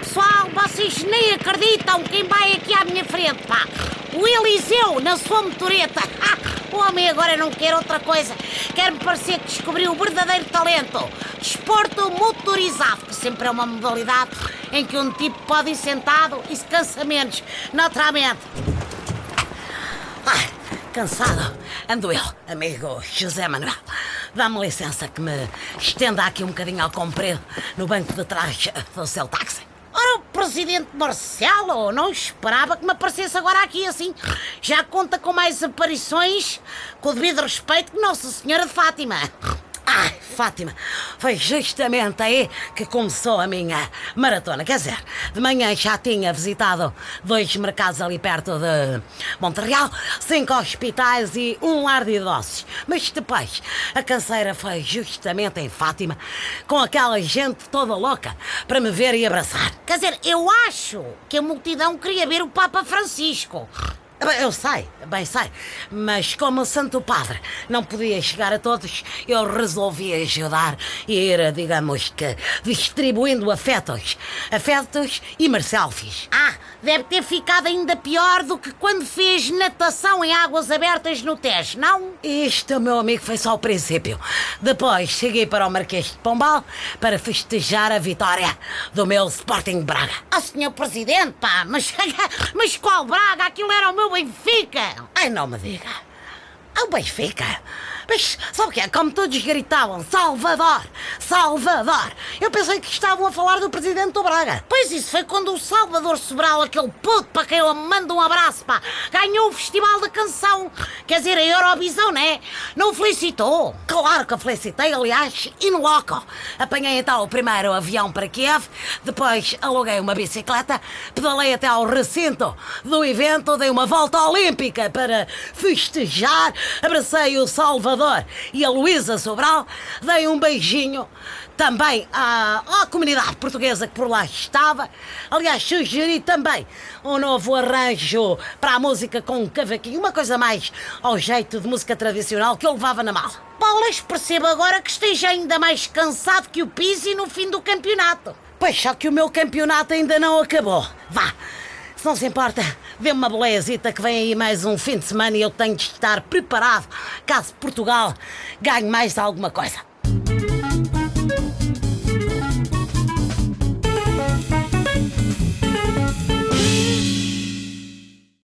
pessoal, vocês nem acreditam quem vai aqui à minha frente, pá. O Eliseu, na sua motoreta. O homem agora não quer outra coisa. Quer-me parecer que descobriu o verdadeiro talento. Desporto motorizado, que sempre é uma modalidade em que um tipo pode ir sentado e se cansa menos, naturalmente. Cansado. Ando eu, amigo José Manuel. Dá-me licença que me estenda aqui um bocadinho ao comprido no banco de trás do seu táxi. Presidente Marcelo não esperava que me aparecesse agora aqui assim. Já conta com mais aparições, com o devido respeito, que Nossa Senhora de Fátima. Ai, Fátima, foi justamente aí que começou a minha maratona. Quer dizer, de manhã já tinha visitado dois mercados ali perto de Montreal, cinco hospitais e um lar de idosos. Mas depois, a canseira foi justamente em Fátima, com aquela gente toda louca para me ver e abraçar. Quer dizer, eu acho que a multidão queria ver o Papa Francisco. Eu sei, bem sei, mas como o Santo Padre não podia chegar a todos, eu resolvi ajudar e ir, digamos que, distribuindo afetos. Afetos e marselfies. Ah, deve ter ficado ainda pior do que quando fez natação em águas abertas no Tejo, não? Isto, meu amigo, foi só o princípio. Depois cheguei para o Marquês de Pombal para festejar a vitória do meu Sporting Braga. Ah, senhor Presidente, pá, mas, mas qual Braga? Aquilo era o meu Benfica! Ai, não me diga! O Benfica! Mas sabe o que é? Como todos gritavam Salvador! Salvador! Eu pensei que estavam a falar do presidente do Braga. Pois isso foi quando o Salvador Sobral, aquele puto para quem eu mando um abraço, pá, ganhou o Festival da Canção. Quer dizer, a Eurovisão, né? Não o felicitou? Claro que a felicitei, aliás, in loco. Apanhei então o primeiro avião para Kiev, depois aluguei uma bicicleta, pedalei até ao recinto do evento, dei uma volta olímpica para festejar, abracei o Salvador e a Luísa Sobral, dei um beijinho também à, à comunidade portuguesa que por lá estava. Aliás, sugeri também um novo arranjo para a música com um cavaquinho, uma coisa mais ao jeito de música tradicional que eu levava na mala. Bolas, percebo agora que esteja ainda mais cansado que o Pizzi no fim do campeonato. Pois só que o meu campeonato ainda não acabou. Vá, se não se importa, dê-me uma belezita que vem aí mais um fim de semana e eu tenho de estar preparado caso Portugal ganhe mais alguma coisa.